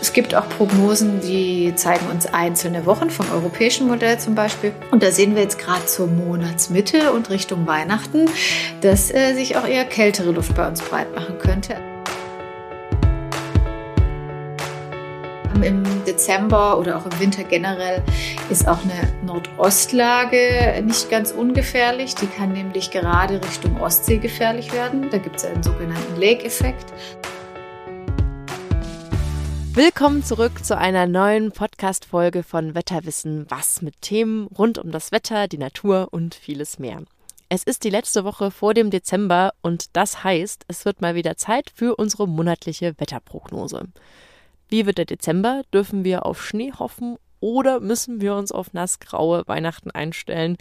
Es gibt auch Prognosen, die zeigen uns einzelne Wochen vom europäischen Modell zum Beispiel. Und da sehen wir jetzt gerade zur Monatsmitte und Richtung Weihnachten, dass äh, sich auch eher kältere Luft bei uns breit machen könnte. Im Dezember oder auch im Winter generell ist auch eine Nordostlage nicht ganz ungefährlich. Die kann nämlich gerade Richtung Ostsee gefährlich werden. Da gibt es einen sogenannten Lake-Effekt. Willkommen zurück zu einer neuen Podcast-Folge von Wetterwissen, was mit Themen rund um das Wetter, die Natur und vieles mehr. Es ist die letzte Woche vor dem Dezember und das heißt, es wird mal wieder Zeit für unsere monatliche Wetterprognose. Wie wird der Dezember? Dürfen wir auf Schnee hoffen oder müssen wir uns auf nassgraue Weihnachten einstellen?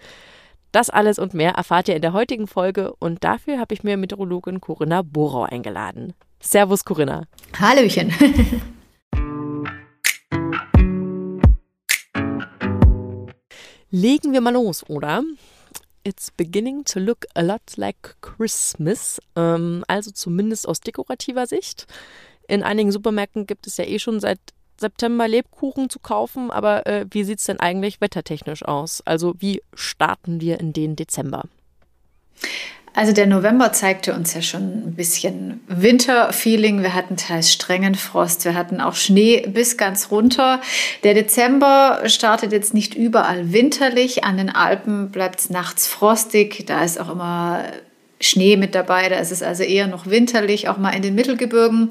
Das alles und mehr erfahrt ihr in der heutigen Folge und dafür habe ich mir Meteorologin Corinna Borau eingeladen. Servus Corinna. Hallöchen. Legen wir mal los, oder? It's beginning to look a lot like Christmas, ähm, also zumindest aus dekorativer Sicht. In einigen Supermärkten gibt es ja eh schon seit September Lebkuchen zu kaufen, aber äh, wie sieht es denn eigentlich wettertechnisch aus? Also wie starten wir in den Dezember? Also der November zeigte uns ja schon ein bisschen Winterfeeling. Wir hatten teils strengen Frost, wir hatten auch Schnee bis ganz runter. Der Dezember startet jetzt nicht überall winterlich. An den Alpen bleibt es nachts frostig. Da ist auch immer Schnee mit dabei. Da ist es also eher noch winterlich, auch mal in den Mittelgebirgen.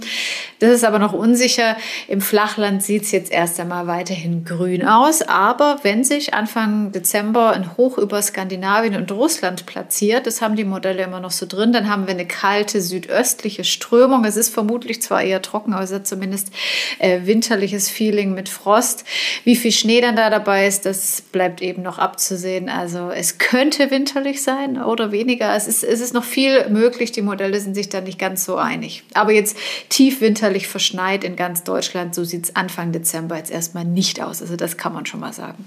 Das ist aber noch unsicher. Im Flachland sieht es jetzt erst einmal weiterhin grün aus. Aber wenn sich Anfang Dezember ein Hoch über Skandinavien und Russland platziert, das haben die Modelle immer noch so drin, dann haben wir eine kalte südöstliche Strömung. Es ist vermutlich zwar eher trocken, aber es hat zumindest äh, winterliches Feeling mit Frost. Wie viel Schnee dann da dabei ist, das bleibt eben noch abzusehen. Also es könnte winterlich sein oder weniger. Es ist, es ist noch viel möglich. Die Modelle sind sich da nicht ganz so einig. Aber jetzt tief winterlich verschneit in ganz Deutschland, so sieht es Anfang Dezember jetzt erstmal nicht aus. Also das kann man schon mal sagen.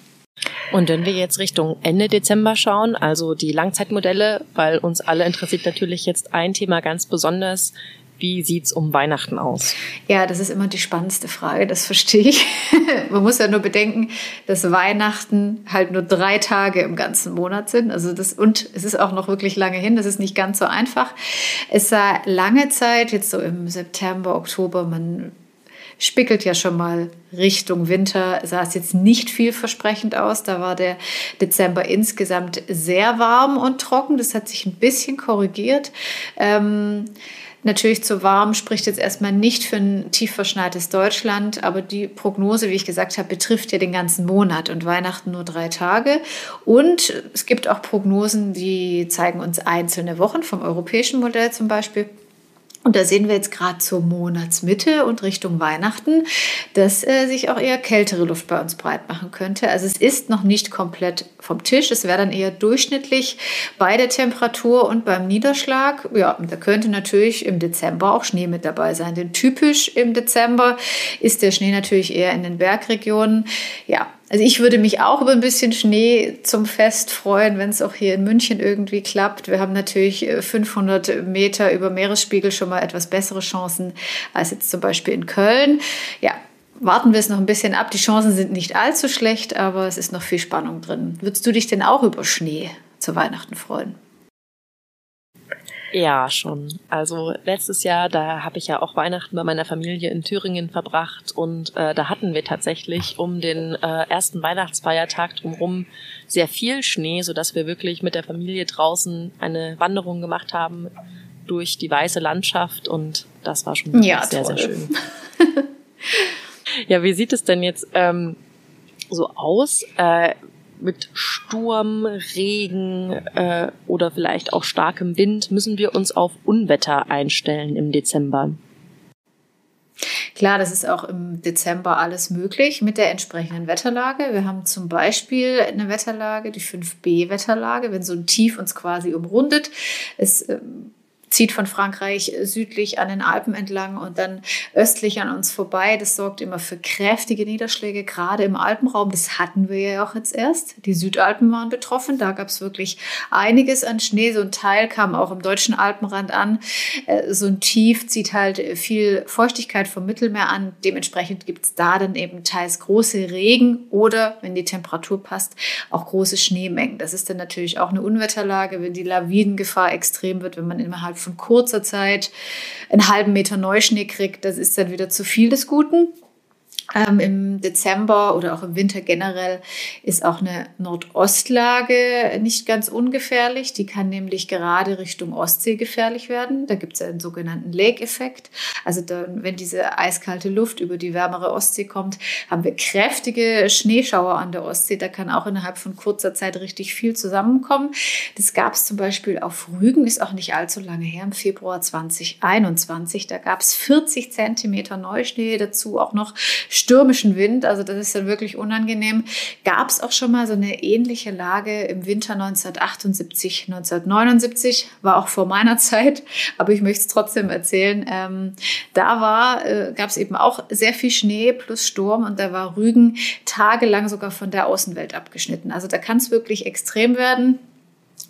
Und wenn wir jetzt Richtung Ende Dezember schauen, also die Langzeitmodelle, weil uns alle interessiert natürlich jetzt ein Thema ganz besonders, wie sieht es um Weihnachten aus? Ja, das ist immer die spannendste Frage, das verstehe ich. Man muss ja nur bedenken, dass Weihnachten halt nur drei Tage im ganzen Monat sind. Also das, und es ist auch noch wirklich lange hin, das ist nicht ganz so einfach. Es sah lange Zeit, jetzt so im September, Oktober, man spickelt ja schon mal Richtung Winter, sah es jetzt nicht vielversprechend aus. Da war der Dezember insgesamt sehr warm und trocken. Das hat sich ein bisschen korrigiert. Ähm, Natürlich zu warm spricht jetzt erstmal nicht für ein tief verschneites Deutschland, aber die Prognose, wie ich gesagt habe, betrifft ja den ganzen Monat und Weihnachten nur drei Tage. Und es gibt auch Prognosen, die zeigen uns einzelne Wochen vom europäischen Modell zum Beispiel. Und da sehen wir jetzt gerade zur Monatsmitte und Richtung Weihnachten, dass äh, sich auch eher kältere Luft bei uns breit machen könnte. Also es ist noch nicht komplett vom Tisch. Es wäre dann eher durchschnittlich bei der Temperatur und beim Niederschlag. Ja, da könnte natürlich im Dezember auch Schnee mit dabei sein. Denn typisch im Dezember ist der Schnee natürlich eher in den Bergregionen. Ja, also ich würde mich auch über ein bisschen Schnee zum Fest freuen, wenn es auch hier in München irgendwie klappt. Wir haben natürlich 500 äh, Meter über Meeresspiegel schon mal etwas bessere Chancen als jetzt zum Beispiel in Köln. Ja, warten wir es noch ein bisschen ab. Die Chancen sind nicht allzu schlecht, aber es ist noch viel Spannung drin. Würdest du dich denn auch über Schnee zu Weihnachten freuen? Ja, schon. Also letztes Jahr, da habe ich ja auch Weihnachten bei meiner Familie in Thüringen verbracht und äh, da hatten wir tatsächlich um den äh, ersten Weihnachtsfeiertag drumherum sehr viel Schnee, so dass wir wirklich mit der Familie draußen eine Wanderung gemacht haben durch die weiße Landschaft und das war schon ja, sehr, toll. sehr schön. ja, wie sieht es denn jetzt ähm, so aus? Äh, mit Sturm, Regen äh, oder vielleicht auch starkem Wind müssen wir uns auf Unwetter einstellen im Dezember. Klar, das ist auch im Dezember alles möglich mit der entsprechenden Wetterlage. Wir haben zum Beispiel eine Wetterlage, die 5b-Wetterlage, wenn so ein Tief uns quasi umrundet. Es äh, zieht von Frankreich südlich an den Alpen entlang und dann östlich an uns vorbei. Das sorgt immer für kräftige Niederschläge, gerade im Alpenraum. Das hatten wir ja auch jetzt erst. Die Südalpen waren betroffen. Da gab es wirklich einiges an Schnee. So ein Teil kam auch im deutschen Alpenrand an. Äh, so ein Tief zieht halt viel Feuchtigkeit vom Mittelmeer an. Dementsprechend gibt es da dann eben teils große Regen oder, wenn die Temperatur passt, auch große Schneemengen. Das ist dann natürlich auch eine Unwetterlage, wenn die Lawinengefahr extrem wird, wenn man innerhalb von kurzer Zeit einen halben Meter Neuschnee kriegt. Das ist dann wieder zu viel des Guten. Ähm, Im Dezember oder auch im Winter generell ist auch eine Nordostlage nicht ganz ungefährlich. Die kann nämlich gerade Richtung Ostsee gefährlich werden. Da gibt es einen sogenannten Lake-Effekt. Also dann, wenn diese eiskalte Luft über die wärmere Ostsee kommt, haben wir kräftige Schneeschauer an der Ostsee. Da kann auch innerhalb von kurzer Zeit richtig viel zusammenkommen. Das gab es zum Beispiel auf Rügen, ist auch nicht allzu lange her, im Februar 2021. Da gab es 40 Zentimeter Neuschnee, dazu auch noch stürmischen Wind, also das ist dann wirklich unangenehm. Gab es auch schon mal so eine ähnliche Lage im Winter 1978, 1979, war auch vor meiner Zeit, aber ich möchte es trotzdem erzählen. Ähm, da äh, gab es eben auch sehr viel Schnee plus Sturm und da war Rügen tagelang sogar von der Außenwelt abgeschnitten. Also da kann es wirklich extrem werden.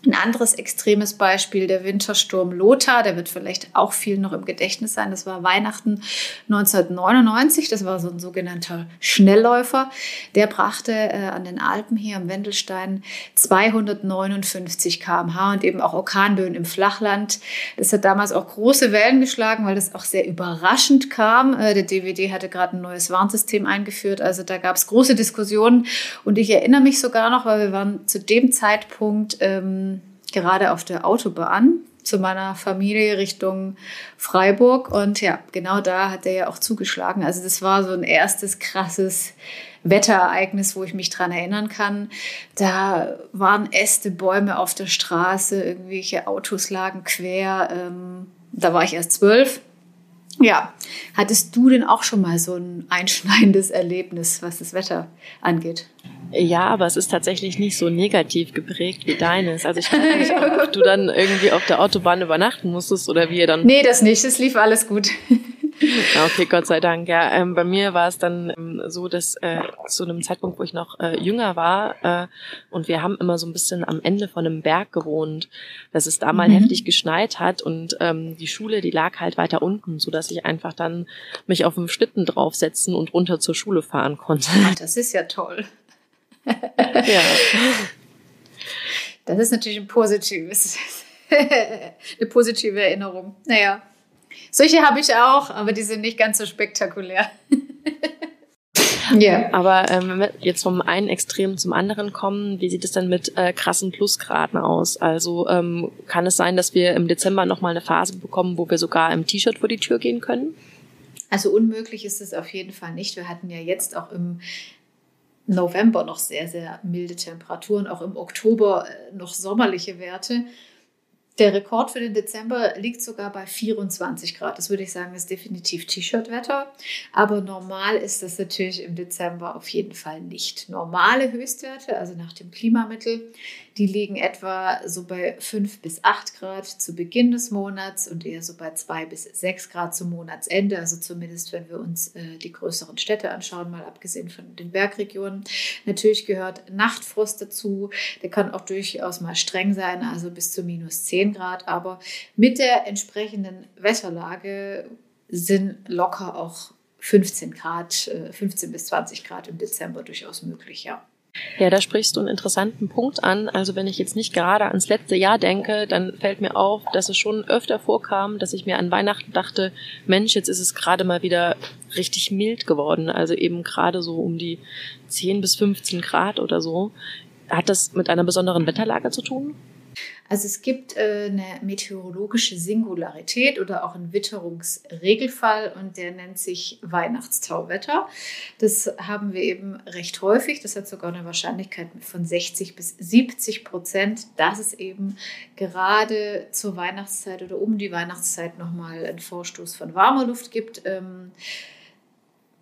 Ein anderes extremes Beispiel, der Wintersturm Lothar, der wird vielleicht auch viel noch im Gedächtnis sein. Das war Weihnachten 1999. Das war so ein sogenannter Schnellläufer. Der brachte äh, an den Alpen hier am Wendelstein 259 km/h und eben auch Orkanböen im Flachland. Das hat damals auch große Wellen geschlagen, weil das auch sehr überraschend kam. Äh, der DVD hatte gerade ein neues Warnsystem eingeführt. Also da gab es große Diskussionen. Und ich erinnere mich sogar noch, weil wir waren zu dem Zeitpunkt ähm, gerade auf der Autobahn zu meiner Familie Richtung Freiburg. Und ja, genau da hat er ja auch zugeschlagen. Also das war so ein erstes krasses Wetterereignis, wo ich mich dran erinnern kann. Da waren Äste, Bäume auf der Straße, irgendwelche Autos lagen quer. Ähm, da war ich erst zwölf. Ja, hattest du denn auch schon mal so ein einschneidendes Erlebnis, was das Wetter angeht? Ja, aber es ist tatsächlich nicht so negativ geprägt wie deines. Also ich weiß nicht, ob du dann irgendwie auf der Autobahn übernachten musstest oder wie ihr dann. Nee, das nicht. Es lief alles gut. Okay, Gott sei Dank. Ja, ähm, bei mir war es dann ähm, so, dass äh, zu einem Zeitpunkt, wo ich noch äh, jünger war, äh, und wir haben immer so ein bisschen am Ende von einem Berg gewohnt, dass es da mal mhm. heftig geschneit hat und ähm, die Schule, die lag halt weiter unten, so dass ich einfach dann mich auf dem Schlitten draufsetzen und runter zur Schule fahren konnte. Ach, das ist ja toll. Ja. Das ist natürlich ein positives, eine positive Erinnerung. Naja. Solche habe ich auch, aber die sind nicht ganz so spektakulär. Ja. Aber ähm, wenn wir jetzt vom einen Extrem zum anderen kommen, wie sieht es denn mit äh, krassen Plusgraden aus? Also ähm, kann es sein, dass wir im Dezember nochmal eine Phase bekommen, wo wir sogar im T-Shirt vor die Tür gehen können? Also unmöglich ist es auf jeden Fall nicht. Wir hatten ja jetzt auch im November noch sehr, sehr milde Temperaturen, auch im Oktober äh, noch sommerliche Werte. Der Rekord für den Dezember liegt sogar bei 24 Grad. Das würde ich sagen, ist definitiv T-Shirt-Wetter. Aber normal ist das natürlich im Dezember auf jeden Fall nicht. Normale Höchstwerte, also nach dem Klimamittel, die liegen etwa so bei 5 bis 8 Grad zu Beginn des Monats und eher so bei 2 bis 6 Grad zum Monatsende. Also zumindest, wenn wir uns äh, die größeren Städte anschauen, mal abgesehen von den Bergregionen. Natürlich gehört Nachtfrost dazu. Der kann auch durchaus mal streng sein, also bis zu minus 10 Grad, aber mit der entsprechenden Wetterlage sind locker auch 15 Grad, 15 äh, bis 20 Grad im Dezember durchaus möglich, ja. Ja, da sprichst du einen interessanten Punkt an. Also wenn ich jetzt nicht gerade ans letzte Jahr denke, dann fällt mir auf, dass es schon öfter vorkam, dass ich mir an Weihnachten dachte, Mensch, jetzt ist es gerade mal wieder richtig mild geworden. Also eben gerade so um die 10 bis 15 Grad oder so. Hat das mit einer besonderen Wetterlage zu tun? Also es gibt äh, eine meteorologische Singularität oder auch einen Witterungsregelfall und der nennt sich Weihnachtstauwetter. Das haben wir eben recht häufig. Das hat sogar eine Wahrscheinlichkeit von 60 bis 70 Prozent, dass es eben gerade zur Weihnachtszeit oder um die Weihnachtszeit nochmal einen Vorstoß von warmer Luft gibt. Ähm,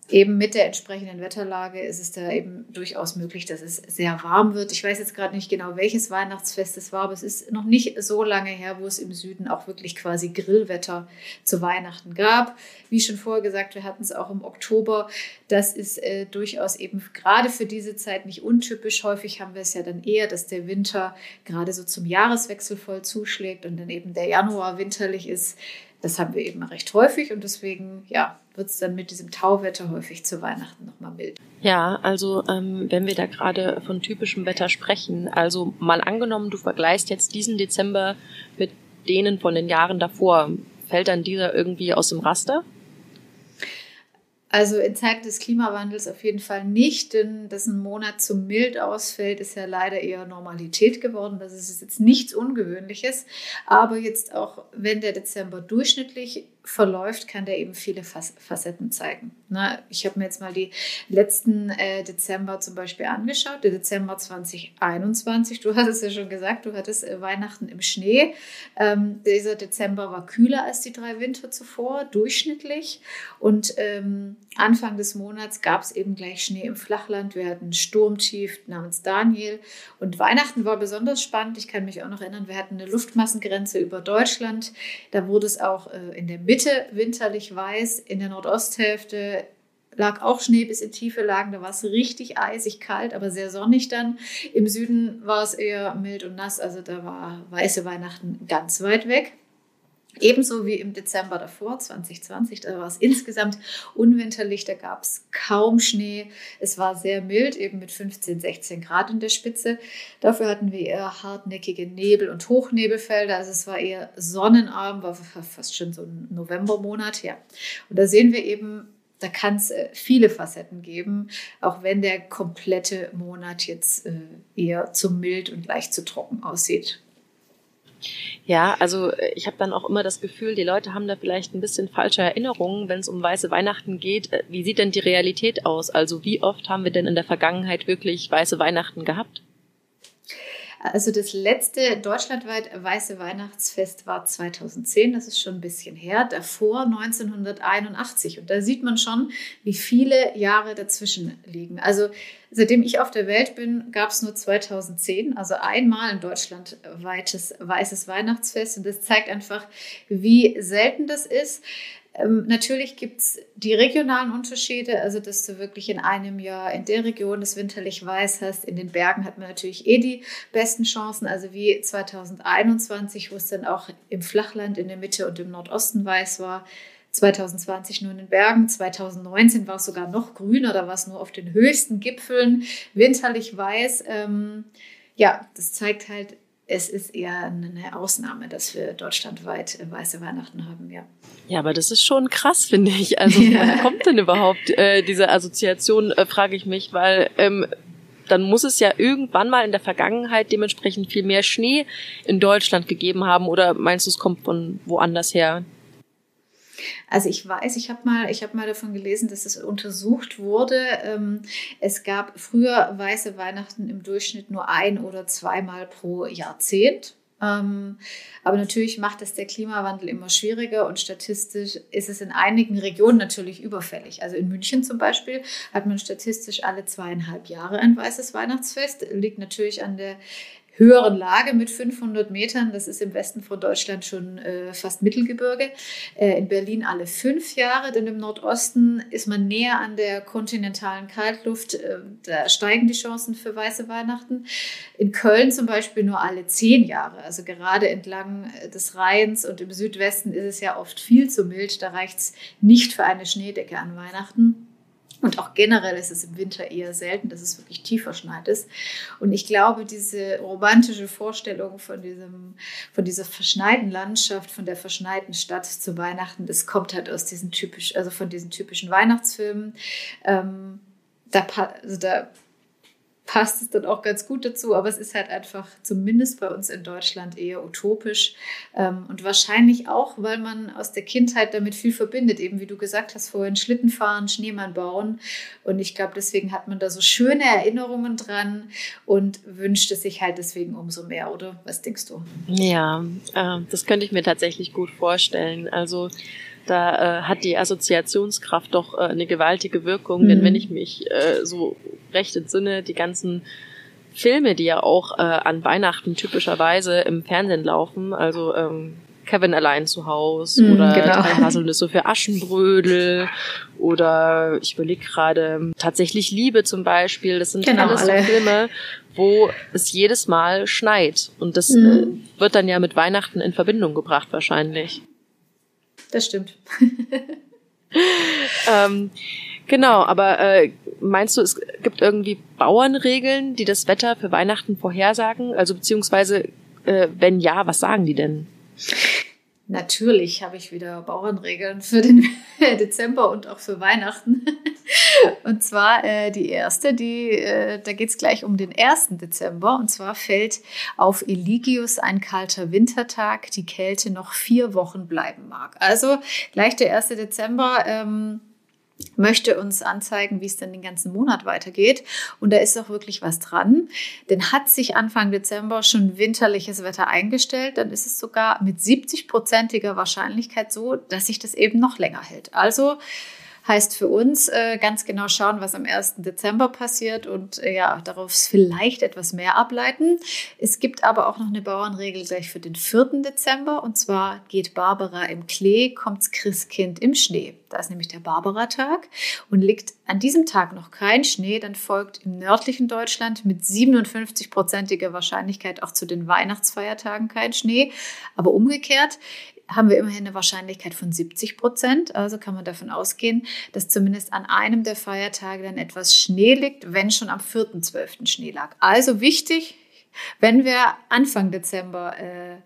eben mit der entsprechenden Wetterlage ist es da eben durchaus möglich, dass es sehr warm wird. Ich weiß jetzt gerade nicht genau, welches Weihnachtsfest es war, aber es ist noch nicht so lange her, wo es im Süden auch wirklich quasi Grillwetter zu Weihnachten gab. Wie schon vorher gesagt, wir hatten es auch im Oktober. Das ist äh, durchaus eben gerade für diese Zeit nicht untypisch. Häufig haben wir es ja dann eher, dass der Winter gerade so zum Jahreswechsel voll zuschlägt und dann eben der Januar winterlich ist. Das haben wir eben recht häufig und deswegen, ja, wird es dann mit diesem Tauwetter häufig zu Weihnachten nochmal mild. Ja, also ähm, wenn wir da gerade von typischem Wetter sprechen, also mal angenommen, du vergleichst jetzt diesen Dezember mit denen von den Jahren davor, fällt dann dieser irgendwie aus dem Raster? Also in Zeiten des Klimawandels auf jeden Fall nicht, denn dass ein Monat zu mild ausfällt, ist ja leider eher Normalität geworden. Das ist jetzt nichts Ungewöhnliches. Aber jetzt auch, wenn der Dezember durchschnittlich verläuft, kann der eben viele Facetten zeigen. Ich habe mir jetzt mal die letzten äh, Dezember zum Beispiel angeschaut. Der Dezember 2021, du hast es ja schon gesagt, du hattest äh, Weihnachten im Schnee. Ähm, dieser Dezember war kühler als die drei Winter zuvor, durchschnittlich. Und ähm, Anfang des Monats gab es eben gleich Schnee im Flachland. Wir hatten Sturmtief namens Daniel. Und Weihnachten war besonders spannend. Ich kann mich auch noch erinnern, wir hatten eine Luftmassengrenze über Deutschland. Da wurde es auch äh, in der Mitte Mitte winterlich weiß, in der Nordosthälfte lag auch Schnee bis in tiefe Lagen, da war es richtig eisig kalt, aber sehr sonnig dann. Im Süden war es eher mild und nass, also da war weiße Weihnachten ganz weit weg. Ebenso wie im Dezember davor, 2020, da war es insgesamt unwinterlich, da gab es kaum Schnee. Es war sehr mild, eben mit 15, 16 Grad in der Spitze. Dafür hatten wir eher hartnäckige Nebel- und Hochnebelfelder. Also es war eher sonnenarm, war fast schon so ein Novembermonat. Ja. Und da sehen wir eben, da kann es äh, viele Facetten geben, auch wenn der komplette Monat jetzt äh, eher zu mild und leicht zu trocken aussieht. Ja, also äh, ich habe dann auch immer das Gefühl, die Leute haben da vielleicht ein bisschen falsche Erinnerungen, wenn es um weiße Weihnachten geht. Äh, wie sieht denn die Realität aus? Also wie oft haben wir denn in der Vergangenheit wirklich weiße Weihnachten gehabt? Also das letzte deutschlandweit weiße Weihnachtsfest war 2010, das ist schon ein bisschen her, davor 1981. Und da sieht man schon, wie viele Jahre dazwischen liegen. Also seitdem ich auf der Welt bin, gab es nur 2010, also einmal in Deutschland weites weißes Weihnachtsfest. Und das zeigt einfach, wie selten das ist. Ähm, natürlich gibt es die regionalen Unterschiede, also dass du wirklich in einem Jahr in der Region das winterlich weiß hast. In den Bergen hat man natürlich eh die besten Chancen, also wie 2021, wo es dann auch im Flachland in der Mitte und im Nordosten weiß war. 2020 nur in den Bergen, 2019 war es sogar noch grüner, da war es nur auf den höchsten Gipfeln, winterlich weiß. Ähm, ja, das zeigt halt, es ist eher eine Ausnahme, dass wir deutschlandweit weiße Weihnachten haben, ja. Ja, aber das ist schon krass, finde ich. Also woher kommt denn überhaupt äh, diese Assoziation, äh, frage ich mich, weil ähm, dann muss es ja irgendwann mal in der Vergangenheit dementsprechend viel mehr Schnee in Deutschland gegeben haben oder meinst du, es kommt von woanders her? Also ich weiß, ich habe mal, ich mal davon gelesen, dass es untersucht wurde. Ähm, es gab früher weiße Weihnachten im Durchschnitt nur ein oder zweimal pro Jahrzehnt. Ähm, aber natürlich macht es der Klimawandel immer schwieriger und statistisch ist es in einigen Regionen natürlich überfällig. Also in München zum Beispiel hat man statistisch alle zweieinhalb Jahre ein weißes Weihnachtsfest. Liegt natürlich an der höheren Lage mit 500 Metern. Das ist im Westen von Deutschland schon äh, fast Mittelgebirge. Äh, in Berlin alle fünf Jahre, denn im Nordosten ist man näher an der kontinentalen Kaltluft. Äh, da steigen die Chancen für weiße Weihnachten. In Köln zum Beispiel nur alle zehn Jahre. Also gerade entlang äh, des Rheins und im Südwesten ist es ja oft viel zu mild. Da reicht es nicht für eine Schneedecke an Weihnachten. Und auch generell ist es im Winter eher selten, dass es wirklich tief verschneit ist. Und ich glaube, diese romantische Vorstellung von, diesem, von dieser verschneiten Landschaft, von der verschneiten Stadt zu Weihnachten, das kommt halt aus diesen typisch, also von diesen typischen Weihnachtsfilmen. Ähm, da, also da passt es dann auch ganz gut dazu, aber es ist halt einfach zumindest bei uns in Deutschland eher utopisch ähm, und wahrscheinlich auch, weil man aus der Kindheit damit viel verbindet, eben wie du gesagt hast vorhin, Schlitten fahren, Schneemann bauen und ich glaube, deswegen hat man da so schöne Erinnerungen dran und wünscht es sich halt deswegen umso mehr, oder? Was denkst du? Ja, äh, das könnte ich mir tatsächlich gut vorstellen. Also da äh, hat die Assoziationskraft doch äh, eine gewaltige Wirkung. Mhm. Denn wenn ich mich äh, so recht entsinne, die ganzen Filme, die ja auch äh, an Weihnachten typischerweise im Fernsehen laufen, also ähm, Kevin allein zu Haus mm, oder genau. drei Haselnüsse für Aschenbrödel oder ich überlege gerade tatsächlich Liebe zum Beispiel. Das sind genau, alles so Filme, wo es jedes Mal schneit und das mm. äh, wird dann ja mit Weihnachten in Verbindung gebracht wahrscheinlich. Das stimmt. ähm, genau, aber äh, meinst du, es gibt irgendwie Bauernregeln, die das Wetter für Weihnachten vorhersagen? Also beziehungsweise, äh, wenn ja, was sagen die denn? Natürlich habe ich wieder Bauernregeln für den Dezember und auch für Weihnachten. Und zwar äh, die erste, die, äh, da geht es gleich um den 1. Dezember. Und zwar fällt auf Eligius ein kalter Wintertag, die Kälte noch vier Wochen bleiben mag. Also gleich der 1. Dezember. Ähm, möchte uns anzeigen, wie es dann den ganzen Monat weitergeht. Und da ist auch wirklich was dran. Denn hat sich Anfang Dezember schon winterliches Wetter eingestellt, dann ist es sogar mit 70-prozentiger Wahrscheinlichkeit so, dass sich das eben noch länger hält. Also Heißt für uns äh, ganz genau schauen, was am 1. Dezember passiert und äh, ja, darauf vielleicht etwas mehr ableiten. Es gibt aber auch noch eine Bauernregel gleich für den 4. Dezember und zwar geht Barbara im Klee, kommt's Christkind im Schnee. Da ist nämlich der Barbara-Tag und liegt an diesem Tag noch kein Schnee, dann folgt im nördlichen Deutschland mit 57-prozentiger Wahrscheinlichkeit auch zu den Weihnachtsfeiertagen kein Schnee. Aber umgekehrt haben wir immerhin eine Wahrscheinlichkeit von 70 Prozent. Also kann man davon ausgehen, dass zumindest an einem der Feiertage dann etwas Schnee liegt, wenn schon am 4.12. Schnee lag. Also wichtig, wenn wir Anfang Dezember äh,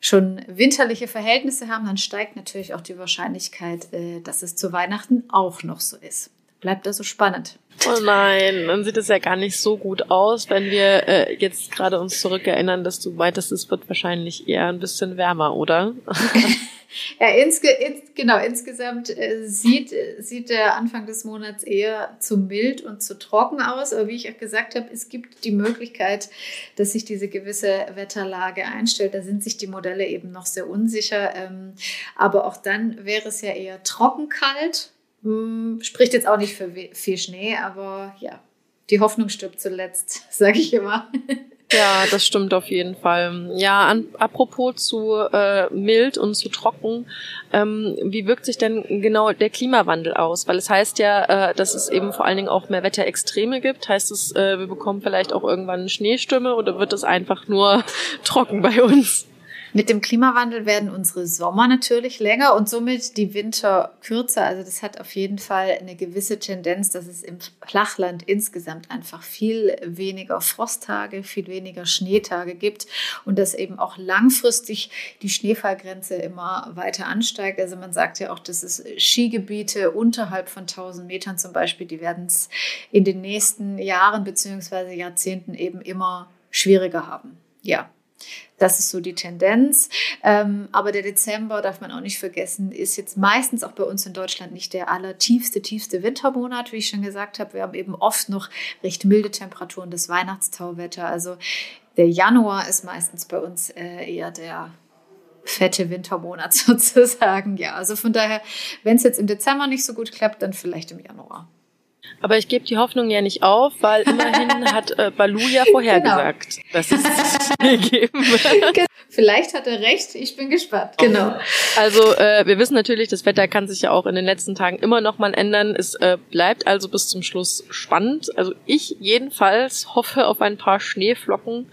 schon winterliche Verhältnisse haben, dann steigt natürlich auch die Wahrscheinlichkeit, äh, dass es zu Weihnachten auch noch so ist bleibt also spannend. Oh nein, dann sieht es ja gar nicht so gut aus, wenn wir äh, jetzt gerade uns zurückerinnern, dass du meintest, es wird wahrscheinlich eher ein bisschen wärmer, oder? ja, insge ins genau, insgesamt äh, sieht, sieht der Anfang des Monats eher zu mild und zu trocken aus. Aber wie ich auch gesagt habe, es gibt die Möglichkeit, dass sich diese gewisse Wetterlage einstellt. Da sind sich die Modelle eben noch sehr unsicher. Ähm, aber auch dann wäre es ja eher trocken kalt hm, spricht jetzt auch nicht für viel Schnee, aber ja, die Hoffnung stirbt zuletzt, sage ich immer. Ja, das stimmt auf jeden Fall. Ja, an, apropos zu äh, mild und zu trocken, ähm, wie wirkt sich denn genau der Klimawandel aus? Weil es heißt ja, äh, dass es eben vor allen Dingen auch mehr Wetterextreme gibt. Heißt es, äh, wir bekommen vielleicht auch irgendwann Schneestürme oder wird es einfach nur trocken bei uns? Mit dem Klimawandel werden unsere Sommer natürlich länger und somit die Winter kürzer. Also das hat auf jeden Fall eine gewisse Tendenz, dass es im Flachland insgesamt einfach viel weniger Frosttage, viel weniger Schneetage gibt und dass eben auch langfristig die Schneefallgrenze immer weiter ansteigt. Also man sagt ja auch, dass es Skigebiete unterhalb von 1000 Metern zum Beispiel, die werden es in den nächsten Jahren bzw. Jahrzehnten eben immer schwieriger haben. Ja, das ist so die Tendenz. Ähm, aber der Dezember, darf man auch nicht vergessen, ist jetzt meistens auch bei uns in Deutschland nicht der allertiefste, tiefste Wintermonat, wie ich schon gesagt habe. Wir haben eben oft noch recht milde Temperaturen, das Weihnachtstauwetter. Also der Januar ist meistens bei uns äh, eher der fette Wintermonat sozusagen. Ja, also von daher, wenn es jetzt im Dezember nicht so gut klappt, dann vielleicht im Januar. Aber ich gebe die Hoffnung ja nicht auf, weil immerhin hat äh, Balu ja vorhergesagt, genau. dass es Schnee geben wird. Vielleicht hat er recht, ich bin gespannt. Genau. Also äh, wir wissen natürlich, das Wetter kann sich ja auch in den letzten Tagen immer noch mal ändern. Es äh, bleibt also bis zum Schluss spannend. Also ich jedenfalls hoffe auf ein paar Schneeflocken.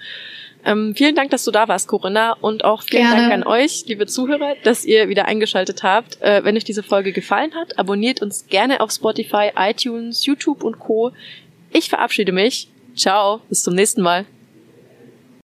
Ähm, vielen Dank, dass du da warst, Corinna. Und auch vielen Gerne. Dank an euch, liebe Zuhörer, dass ihr wieder eingeschaltet habt. Äh, wenn euch diese Folge gefallen hat, abonniert uns gerne auf Spotify, iTunes, YouTube und Co. Ich verabschiede mich. Ciao, bis zum nächsten Mal.